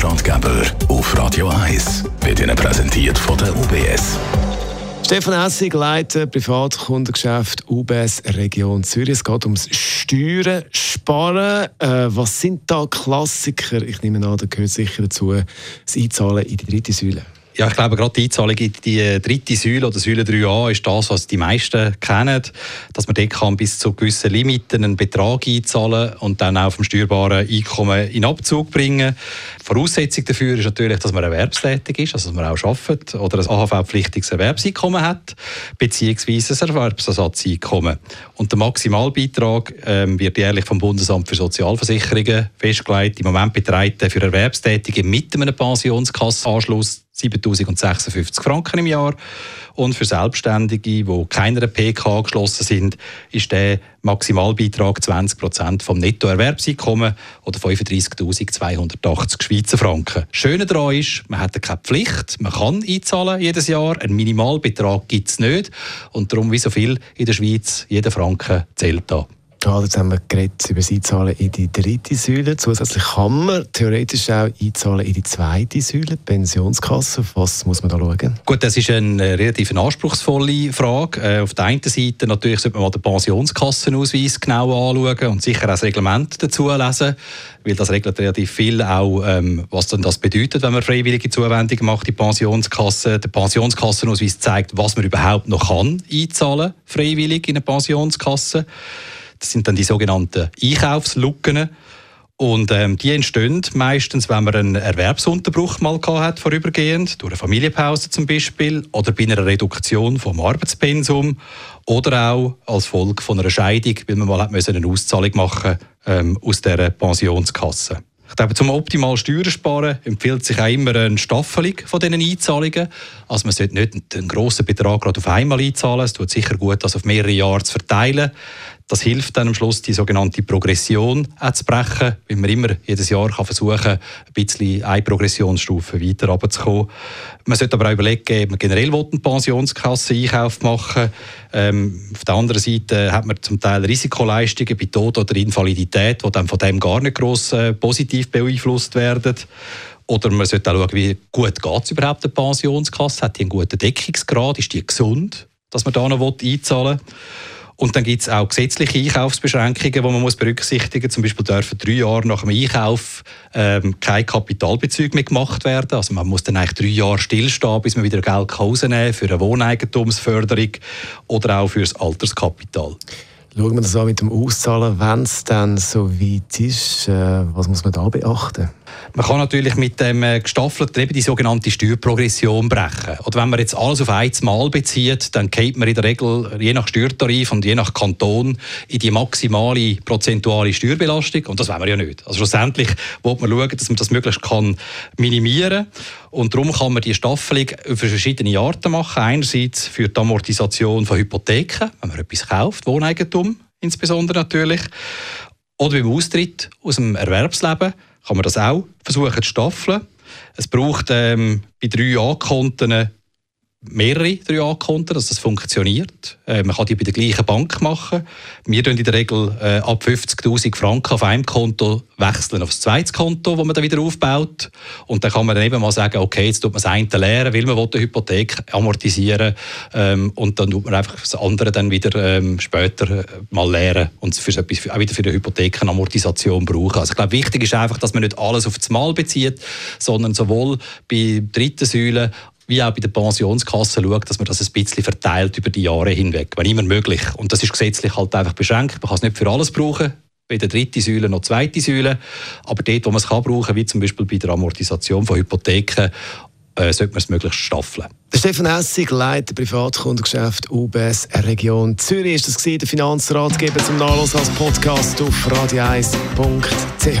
Finanzratgeber auf Radio 1 wird Ihnen präsentiert von der UBS. Stefan Essig, Leiter Privatkundengeschäft UBS Region Zürich. Es geht ums Steuern, Sparen. Äh, was sind da Klassiker? Ich nehme an, da gehört sicher dazu das Einzahlen in die dritte Säule. Ja, ich glaube, gerade die Einzahlung in die dritte Säule oder Säule 3a ist das, was die meisten kennen, dass man dort kann bis zu gewissen Limiten einen Betrag einzahlen und dann auch vom steuerbaren Einkommen in Abzug bringen. Voraussetzung dafür ist natürlich, dass man erwerbstätig ist, also dass man auch arbeitet oder ein AHV-pflichtiges Erwerbseinkommen hat, beziehungsweise ein Erwerbsersatzeinkommen. Und der Maximalbeitrag ähm, wird jährlich vom Bundesamt für Sozialversicherungen festgelegt. Im Moment beträgt er für Erwerbstätige mit einem Pensionskassenanschluss 7056 Franken im Jahr. Und für Selbstständige, die keiner PK angeschlossen sind, ist der Maximalbeitrag 20 Prozent vom Nettoerwerbseinkommen oder 35.280 Schweizer Franken. Schöne daran ist, man hat keine Pflicht, man kann einzahlen jedes Jahr. Einen Minimalbetrag gibt es nicht. Und darum, wie so viel in der Schweiz, jeder Franken zählt da. Ja, jetzt haben wir geredet über das Einzahlen in die dritte Säule. Zusätzlich kann man theoretisch auch einzahlen in die zweite Säule, die Pensionskasse. Auf was muss man da schauen? Gut, das ist eine relativ anspruchsvolle Frage. Äh, auf der einen Seite natürlich sollte man mal den Pensionskassenausweis genau anschauen und sicher auch das Reglement dazu lesen, weil das regelt relativ viel auch, ähm, was denn das bedeutet, wenn man freiwillige Zuwendungen macht in die Pensionskasse. Der Pensionskassenausweis zeigt, was man überhaupt noch kann einzahlen, freiwillig in eine Pensionskasse. Das sind dann die sogenannten Einkaufslücken. Und ähm, die entstehen meistens, wenn man einen Erwerbsunterbruch mal hat, vorübergehend, durch eine Familienpause zum Beispiel, oder bei einer Reduktion vom Arbeitspensum, oder auch als Folge von einer Scheidung, weil man mal hat eine Auszahlung machen ähm, aus der Pensionskasse. Ich glaube, zum optimal Steuern sparen empfiehlt sich auch immer eine Staffelung von diesen Einzahlungen. Also man sollte nicht einen grossen Betrag gerade auf einmal einzahlen. Es tut sicher gut, das auf mehrere Jahre zu verteilen. Das hilft dann am Schluss, die sogenannte Progression zu brechen, weil man immer jedes Jahr kann versuchen kann, ein bisschen eine Progressionsstufe weiter runterzukommen. Man sollte aber auch überlegen, ob man generell einen Pensionskasse-Einkauf machen ähm, Auf der anderen Seite hat man zum Teil Risikoleistungen bei Tod oder Invalidität, die dann von dem gar nicht gross äh, positiv beeinflusst werden. Oder man sollte auch schauen, wie gut geht es überhaupt der Pensionskasse? Hat die einen guten Deckungsgrad? Ist die gesund, dass man da noch einzahlen will? Und dann gibt es auch gesetzliche Einkaufsbeschränkungen, die man muss berücksichtigen muss. Zum Beispiel dürfen drei Jahre nach dem Einkauf ähm, kein Kapitalbezug mehr gemacht werden. Also man muss dann eigentlich drei Jahre stillstehen, bis man wieder Geld rausnehmen kann für eine Wohneigentumsförderung oder auch für das Alterskapital. Schauen wir das an mit dem Auszahlen, wenn es dann so weit ist. Äh, was muss man da beachten? Man kann natürlich mit dem äh, gestaffelten eben die sogenannte Steuerprogression brechen. Oder wenn man jetzt alles auf einmal bezieht, dann geht man in der Regel je nach Steuertarif und je nach Kanton in die maximale prozentuale Steuerbelastung. Und das wollen wir ja nicht. Also schlussendlich will man schauen, dass man das möglichst kann minimieren Und darum kann man die Staffelung für verschiedene Arten machen. Einerseits für die Amortisation von Hypotheken, wenn man etwas kauft, Wohneigentum insbesondere natürlich. Oder beim Austritt aus dem Erwerbsleben kann man das auch versuchen zu staffeln. Es braucht ähm, bei drei A-Konten mehrere 3A-Konten, dass das funktioniert. Äh, man kann die bei der gleichen Bank machen. Wir tun in der Regel äh, ab 50'000 Franken auf einem Konto wechseln auf das zweite Konto, das man dann wieder aufbaut. Und dann kann man dann eben mal sagen, okay, jetzt tut man das eine leeren, weil man eine Hypothek amortisieren ähm, und dann tut man einfach das andere dann wieder ähm, später äh, mal leeren und für etwas, auch wieder für eine Hypothekenamortisation brauchen. Also ich glaube, wichtig ist einfach, dass man nicht alles auf das Mal bezieht, sondern sowohl bei dritten Säulen wie auch bei der Pensionskasse schaut, dass man das ein bisschen verteilt über die Jahre hinweg, wenn immer möglich. Und das ist gesetzlich halt einfach beschränkt. Man kann es nicht für alles brauchen, weder dritte Säule noch zweite Säule. Aber dort, wo man es kann brauchen, wie zum Beispiel bei der Amortisation von Hypotheken, äh, sollte man es möglichst staffeln. Der Stefan Essig, Leiter Privatkundengeschäft UBS Region Zürich. Ist das gewesen, der Finanzratgeber zum Nachlass als Podcast auf radio1.ch.